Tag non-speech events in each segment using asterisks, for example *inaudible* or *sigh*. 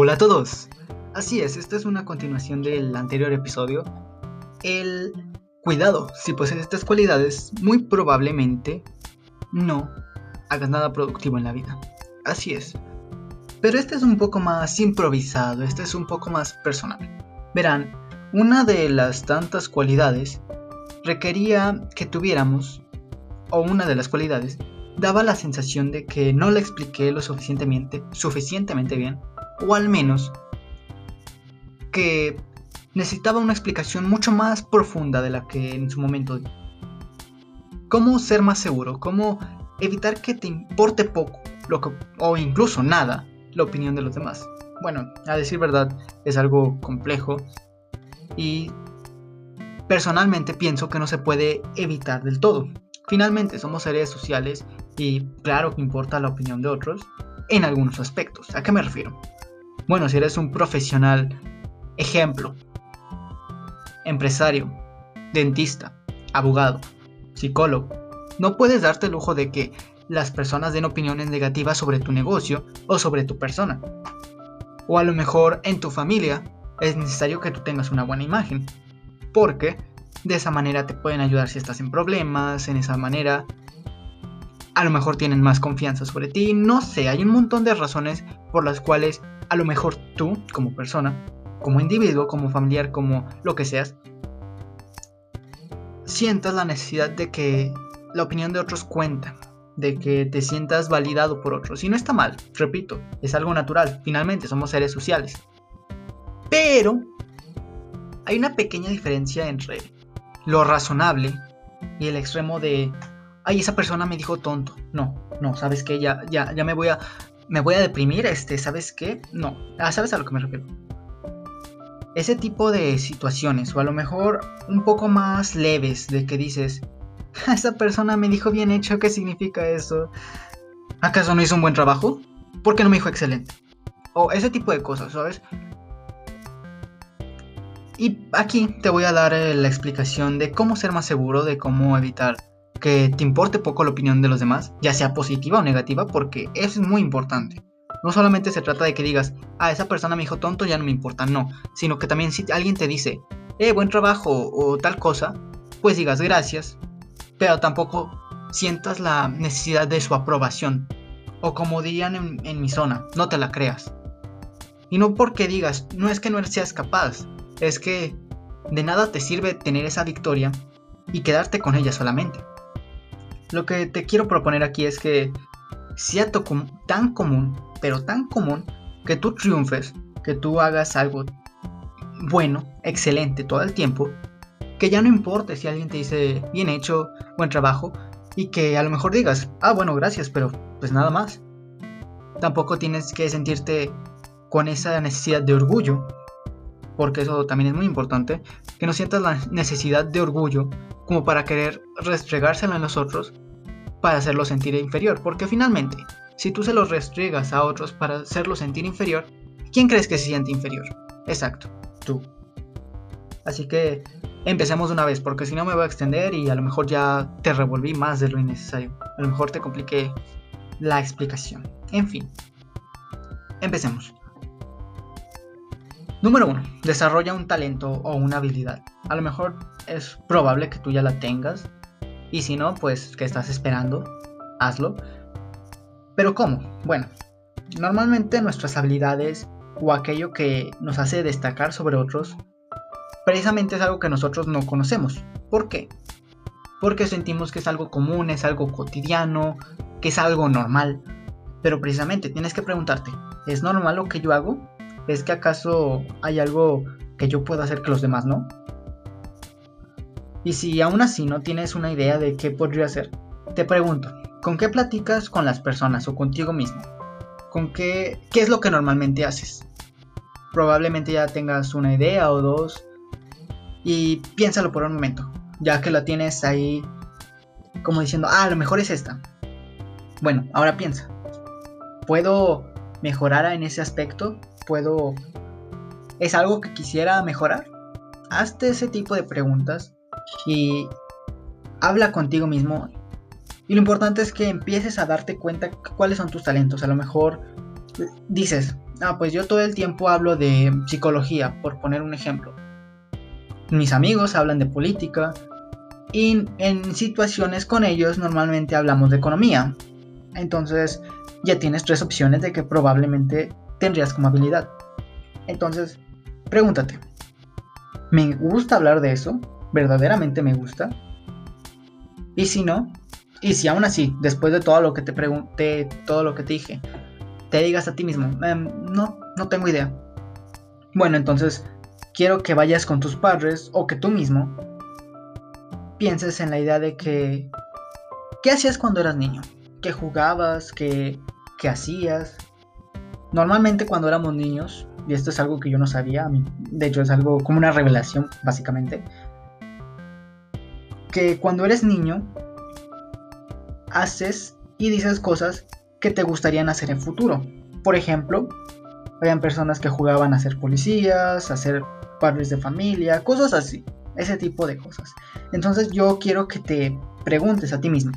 Hola a todos. Así es, esta es una continuación del anterior episodio. El cuidado, si posees estas cualidades, muy probablemente no hagas nada productivo en la vida. Así es. Pero este es un poco más improvisado, este es un poco más personal. Verán, una de las tantas cualidades requería que tuviéramos, o una de las cualidades, daba la sensación de que no la expliqué lo suficientemente, suficientemente bien, o al menos que necesitaba una explicación mucho más profunda de la que en su momento di. ¿Cómo ser más seguro? ¿Cómo evitar que te importe poco, lo o incluso nada, la opinión de los demás? Bueno, a decir verdad, es algo complejo y personalmente pienso que no se puede evitar del todo. Finalmente somos seres sociales y claro que importa la opinión de otros en algunos aspectos. ¿A qué me refiero? Bueno, si eres un profesional, ejemplo, empresario, dentista, abogado, psicólogo, no puedes darte el lujo de que las personas den opiniones negativas sobre tu negocio o sobre tu persona. O a lo mejor en tu familia es necesario que tú tengas una buena imagen. Porque de esa manera te pueden ayudar si estás en problemas, en esa manera a lo mejor tienen más confianza sobre ti, no sé, hay un montón de razones por las cuales a lo mejor tú, como persona, como individuo, como familiar, como lo que seas, sientas la necesidad de que la opinión de otros cuenta, de que te sientas validado por otros. Y no está mal, repito, es algo natural, finalmente somos seres sociales. Pero hay una pequeña diferencia entre lo razonable y el extremo de, ay, esa persona me dijo tonto. No, no, sabes que ya, ya, ya me voy a me voy a deprimir, este, ¿sabes qué? No, ah, ¿sabes a lo que me refiero? Ese tipo de situaciones, o a lo mejor un poco más leves, de que dices, esa persona me dijo bien hecho, ¿qué significa eso? ¿Acaso no hizo un buen trabajo? ¿Por qué no me dijo excelente? O ese tipo de cosas, ¿sabes? Y aquí te voy a dar eh, la explicación de cómo ser más seguro, de cómo evitar que te importe poco la opinión de los demás, ya sea positiva o negativa, porque es muy importante. No solamente se trata de que digas, ah, esa persona me dijo tonto, ya no me importa, no, sino que también si alguien te dice, eh, buen trabajo o tal cosa, pues digas gracias, pero tampoco sientas la necesidad de su aprobación. O como dirían en, en mi zona, no te la creas. Y no porque digas, no es que no seas capaz, es que de nada te sirve tener esa victoria y quedarte con ella solamente. Lo que te quiero proponer aquí es que sea tan común, pero tan común, que tú triunfes, que tú hagas algo bueno, excelente todo el tiempo, que ya no importe si alguien te dice bien hecho, buen trabajo, y que a lo mejor digas, ah, bueno, gracias, pero pues nada más. Tampoco tienes que sentirte con esa necesidad de orgullo, porque eso también es muy importante, que no sientas la necesidad de orgullo como para querer restregárselo en los otros para hacerlo sentir inferior, porque finalmente, si tú se lo restregas a otros para hacerlo sentir inferior, ¿quién crees que se siente inferior? Exacto, tú. Así que empecemos una vez, porque si no me voy a extender y a lo mejor ya te revolví más de lo innecesario. A lo mejor te compliqué la explicación. En fin, empecemos. Número 1. Desarrolla un talento o una habilidad. A lo mejor es probable que tú ya la tengas. Y si no, pues, ¿qué estás esperando? Hazlo. Pero ¿cómo? Bueno, normalmente nuestras habilidades o aquello que nos hace destacar sobre otros, precisamente es algo que nosotros no conocemos. ¿Por qué? Porque sentimos que es algo común, es algo cotidiano, que es algo normal. Pero precisamente tienes que preguntarte, ¿es normal lo que yo hago? ¿Es que acaso hay algo que yo pueda hacer que los demás no? Y si aún así no tienes una idea de qué podría hacer, te pregunto, ¿con qué platicas con las personas o contigo mismo? ¿Con qué, qué es lo que normalmente haces? Probablemente ya tengas una idea o dos y piénsalo por un momento, ya que la tienes ahí como diciendo, ah, lo mejor es esta. Bueno, ahora piensa, ¿puedo mejorar en ese aspecto? puedo... ¿Es algo que quisiera mejorar? Hazte ese tipo de preguntas y habla contigo mismo. Y lo importante es que empieces a darte cuenta cuáles son tus talentos. A lo mejor dices, ah, pues yo todo el tiempo hablo de psicología, por poner un ejemplo. Mis amigos hablan de política y en situaciones con ellos normalmente hablamos de economía. Entonces ya tienes tres opciones de que probablemente tendrías como habilidad. Entonces, pregúntate, ¿me gusta hablar de eso? ¿Verdaderamente me gusta? Y si no, y si aún así, después de todo lo que te pregunté, todo lo que te dije, te digas a ti mismo, em, no, no tengo idea. Bueno, entonces quiero que vayas con tus padres o que tú mismo pienses en la idea de que, ¿qué hacías cuando eras niño? ¿Qué jugabas? ¿Qué, qué hacías? Normalmente cuando éramos niños, y esto es algo que yo no sabía, de hecho es algo como una revelación básicamente, que cuando eres niño haces y dices cosas que te gustarían hacer en futuro. Por ejemplo, habían personas que jugaban a ser policías, a ser padres de familia, cosas así, ese tipo de cosas. Entonces yo quiero que te preguntes a ti mismo,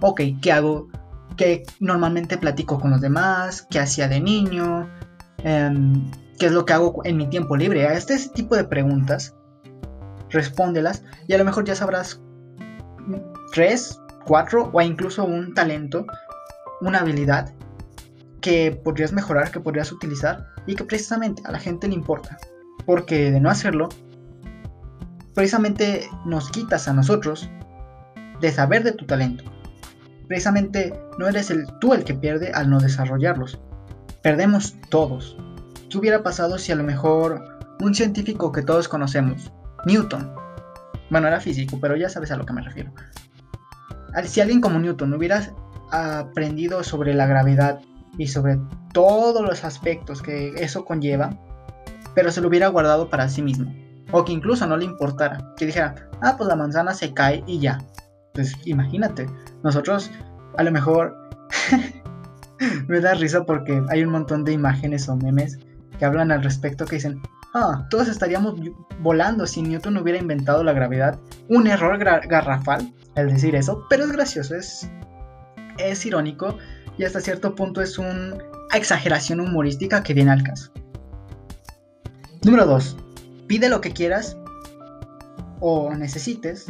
ok, ¿qué hago? ¿Qué normalmente platico con los demás? ¿Qué hacía de niño? Em, ¿Qué es lo que hago en mi tiempo libre? Este tipo de preguntas, respóndelas y a lo mejor ya sabrás tres, cuatro o incluso un talento una habilidad que podrías mejorar, que podrías utilizar y que precisamente a la gente le importa. Porque de no hacerlo, precisamente nos quitas a nosotros de saber de tu talento. Precisamente no eres el, tú el que pierde al no desarrollarlos. Perdemos todos. ¿Qué hubiera pasado si a lo mejor un científico que todos conocemos, Newton, bueno, era físico, pero ya sabes a lo que me refiero. Si alguien como Newton hubiera aprendido sobre la gravedad y sobre todos los aspectos que eso conlleva, pero se lo hubiera guardado para sí mismo. O que incluso no le importara. Que dijera, ah, pues la manzana se cae y ya. Pues imagínate, nosotros a lo mejor *laughs* me da risa porque hay un montón de imágenes o memes que hablan al respecto que dicen, ah, todos estaríamos volando si Newton hubiera inventado la gravedad. Un error garrafal al decir eso, pero es gracioso, es irónico y hasta cierto punto es una exageración humorística que viene al caso. Número 2. Pide lo que quieras o necesites,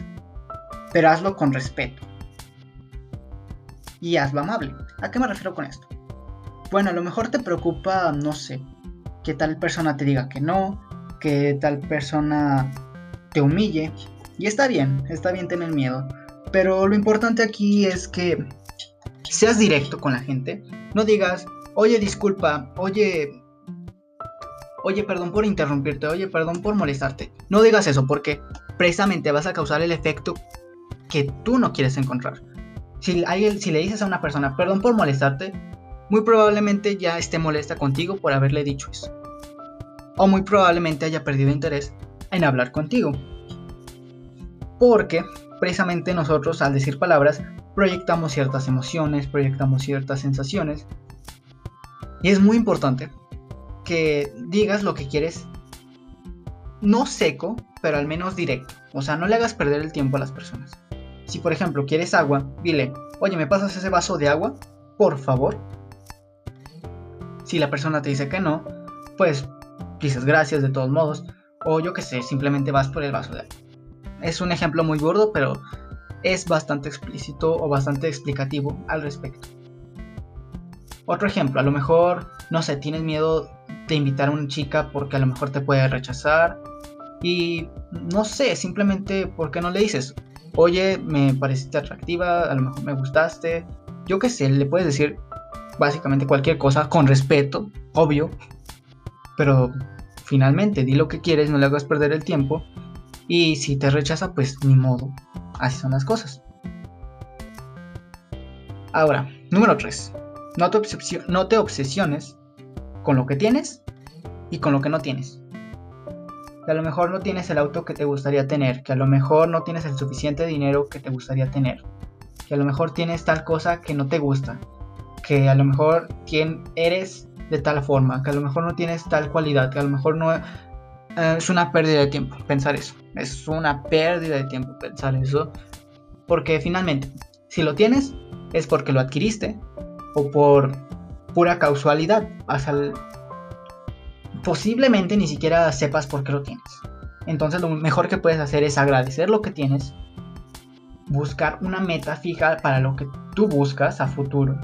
pero hazlo con respeto. Y hazlo amable. ¿A qué me refiero con esto? Bueno, a lo mejor te preocupa, no sé, que tal persona te diga que no, que tal persona te humille. Y está bien, está bien tener miedo. Pero lo importante aquí es que seas directo con la gente. No digas, oye, disculpa, oye, oye, perdón por interrumpirte, oye, perdón por molestarte. No digas eso porque precisamente vas a causar el efecto que tú no quieres encontrar. Si, si le dices a una persona, perdón por molestarte, muy probablemente ya esté molesta contigo por haberle dicho eso. O muy probablemente haya perdido interés en hablar contigo. Porque precisamente nosotros al decir palabras proyectamos ciertas emociones, proyectamos ciertas sensaciones. Y es muy importante que digas lo que quieres, no seco, pero al menos directo. O sea, no le hagas perder el tiempo a las personas. Si por ejemplo quieres agua, dile, oye, ¿me pasas ese vaso de agua? Por favor. Si la persona te dice que no, pues dices gracias de todos modos. O yo que sé, simplemente vas por el vaso de agua. Es un ejemplo muy gordo, pero es bastante explícito o bastante explicativo al respecto. Otro ejemplo, a lo mejor, no sé, tienes miedo de invitar a una chica porque a lo mejor te puede rechazar y no sé, simplemente porque no le dices, oye, me pareciste atractiva, a lo mejor me gustaste, yo qué sé, le puedes decir básicamente cualquier cosa con respeto, obvio, pero finalmente di lo que quieres, no le hagas perder el tiempo y si te rechaza, pues ni modo, Así son las cosas. Ahora, número 3. No te, no te obsesiones con lo que tienes y con lo que no tienes. Que a lo mejor no tienes el auto que te gustaría tener, que a lo mejor no tienes el suficiente dinero que te gustaría tener, que a lo mejor tienes tal cosa que no te gusta, que a lo mejor eres de tal forma, que a lo mejor no tienes tal cualidad, que a lo mejor no eh, es una pérdida de tiempo pensar eso. Es una pérdida de tiempo pensar eso. Porque finalmente, si lo tienes, es porque lo adquiriste o por pura casualidad. Vas al posiblemente ni siquiera sepas por qué lo tienes. Entonces lo mejor que puedes hacer es agradecer lo que tienes, buscar una meta fija para lo que tú buscas a futuro.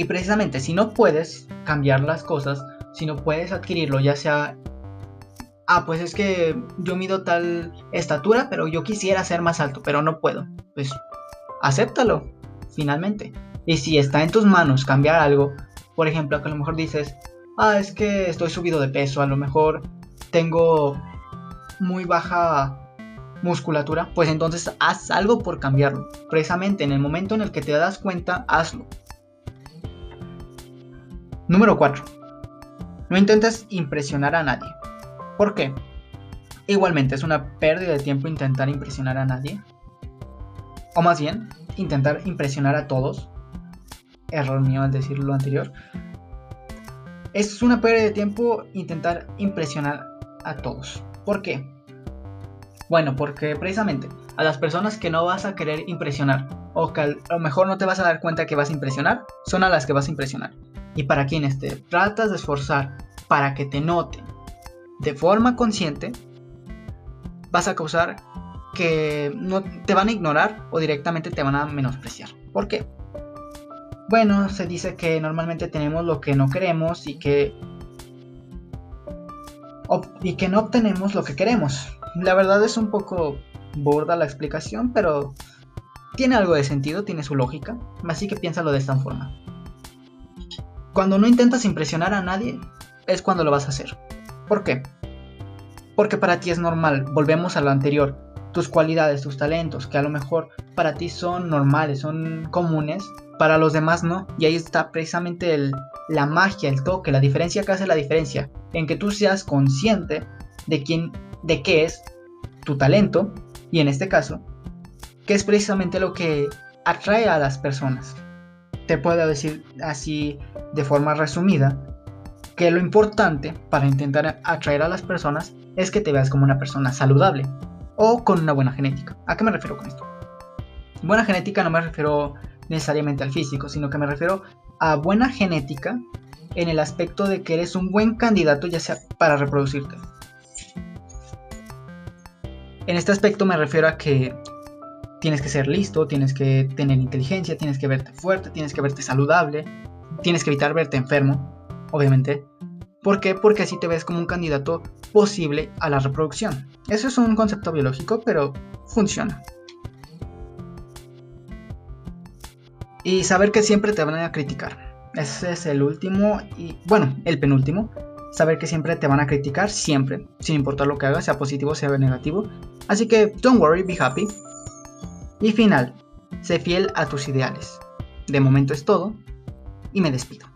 Y precisamente si no puedes cambiar las cosas, si no puedes adquirirlo, ya sea, ah, pues es que yo mido tal estatura, pero yo quisiera ser más alto, pero no puedo, pues acéptalo, finalmente. Y si está en tus manos cambiar algo, por ejemplo, que a lo mejor dices, ah, es que estoy subido de peso, a lo mejor tengo muy baja musculatura, pues entonces haz algo por cambiarlo. Precisamente en el momento en el que te das cuenta, hazlo. Número 4. No intentes impresionar a nadie. ¿Por qué? Igualmente es una pérdida de tiempo intentar impresionar a nadie. O más bien, intentar impresionar a todos. Error mío al decir lo anterior. Es una pérdida de tiempo intentar impresionar a todos. ¿Por qué? Bueno, porque precisamente a las personas que no vas a querer impresionar o que a lo mejor no te vas a dar cuenta que vas a impresionar, son a las que vas a impresionar. Y para quienes te tratas de esforzar para que te noten de forma consciente, vas a causar que no te van a ignorar o directamente te van a menospreciar. ¿Por qué? Bueno, se dice que normalmente tenemos lo que no queremos y que y que no obtenemos lo que queremos. La verdad es un poco borda la explicación, pero tiene algo de sentido, tiene su lógica, así que piénsalo de esta forma. Cuando no intentas impresionar a nadie, es cuando lo vas a hacer. ¿Por qué? Porque para ti es normal, volvemos a lo anterior, tus cualidades, tus talentos, que a lo mejor para ti son normales, son comunes, para los demás no. Y ahí está precisamente la magia, el toque, la diferencia que hace la diferencia, en que tú seas consciente de quién de qué es tu talento y en este caso, qué es precisamente lo que atrae a las personas. Te puedo decir así de forma resumida que lo importante para intentar atraer a las personas es que te veas como una persona saludable o con una buena genética. ¿A qué me refiero con esto? Buena genética no me refiero necesariamente al físico, sino que me refiero a buena genética en el aspecto de que eres un buen candidato ya sea para reproducirte. En este aspecto me refiero a que tienes que ser listo, tienes que tener inteligencia, tienes que verte fuerte, tienes que verte saludable, tienes que evitar verte enfermo, obviamente. ¿Por qué? Porque así te ves como un candidato posible a la reproducción. Eso es un concepto biológico, pero funciona. Y saber que siempre te van a criticar. Ese es el último y, bueno, el penúltimo saber que siempre te van a criticar, siempre, sin importar lo que hagas, sea positivo, sea negativo. Así que, don't worry, be happy. Y final, sé fiel a tus ideales. De momento es todo y me despido.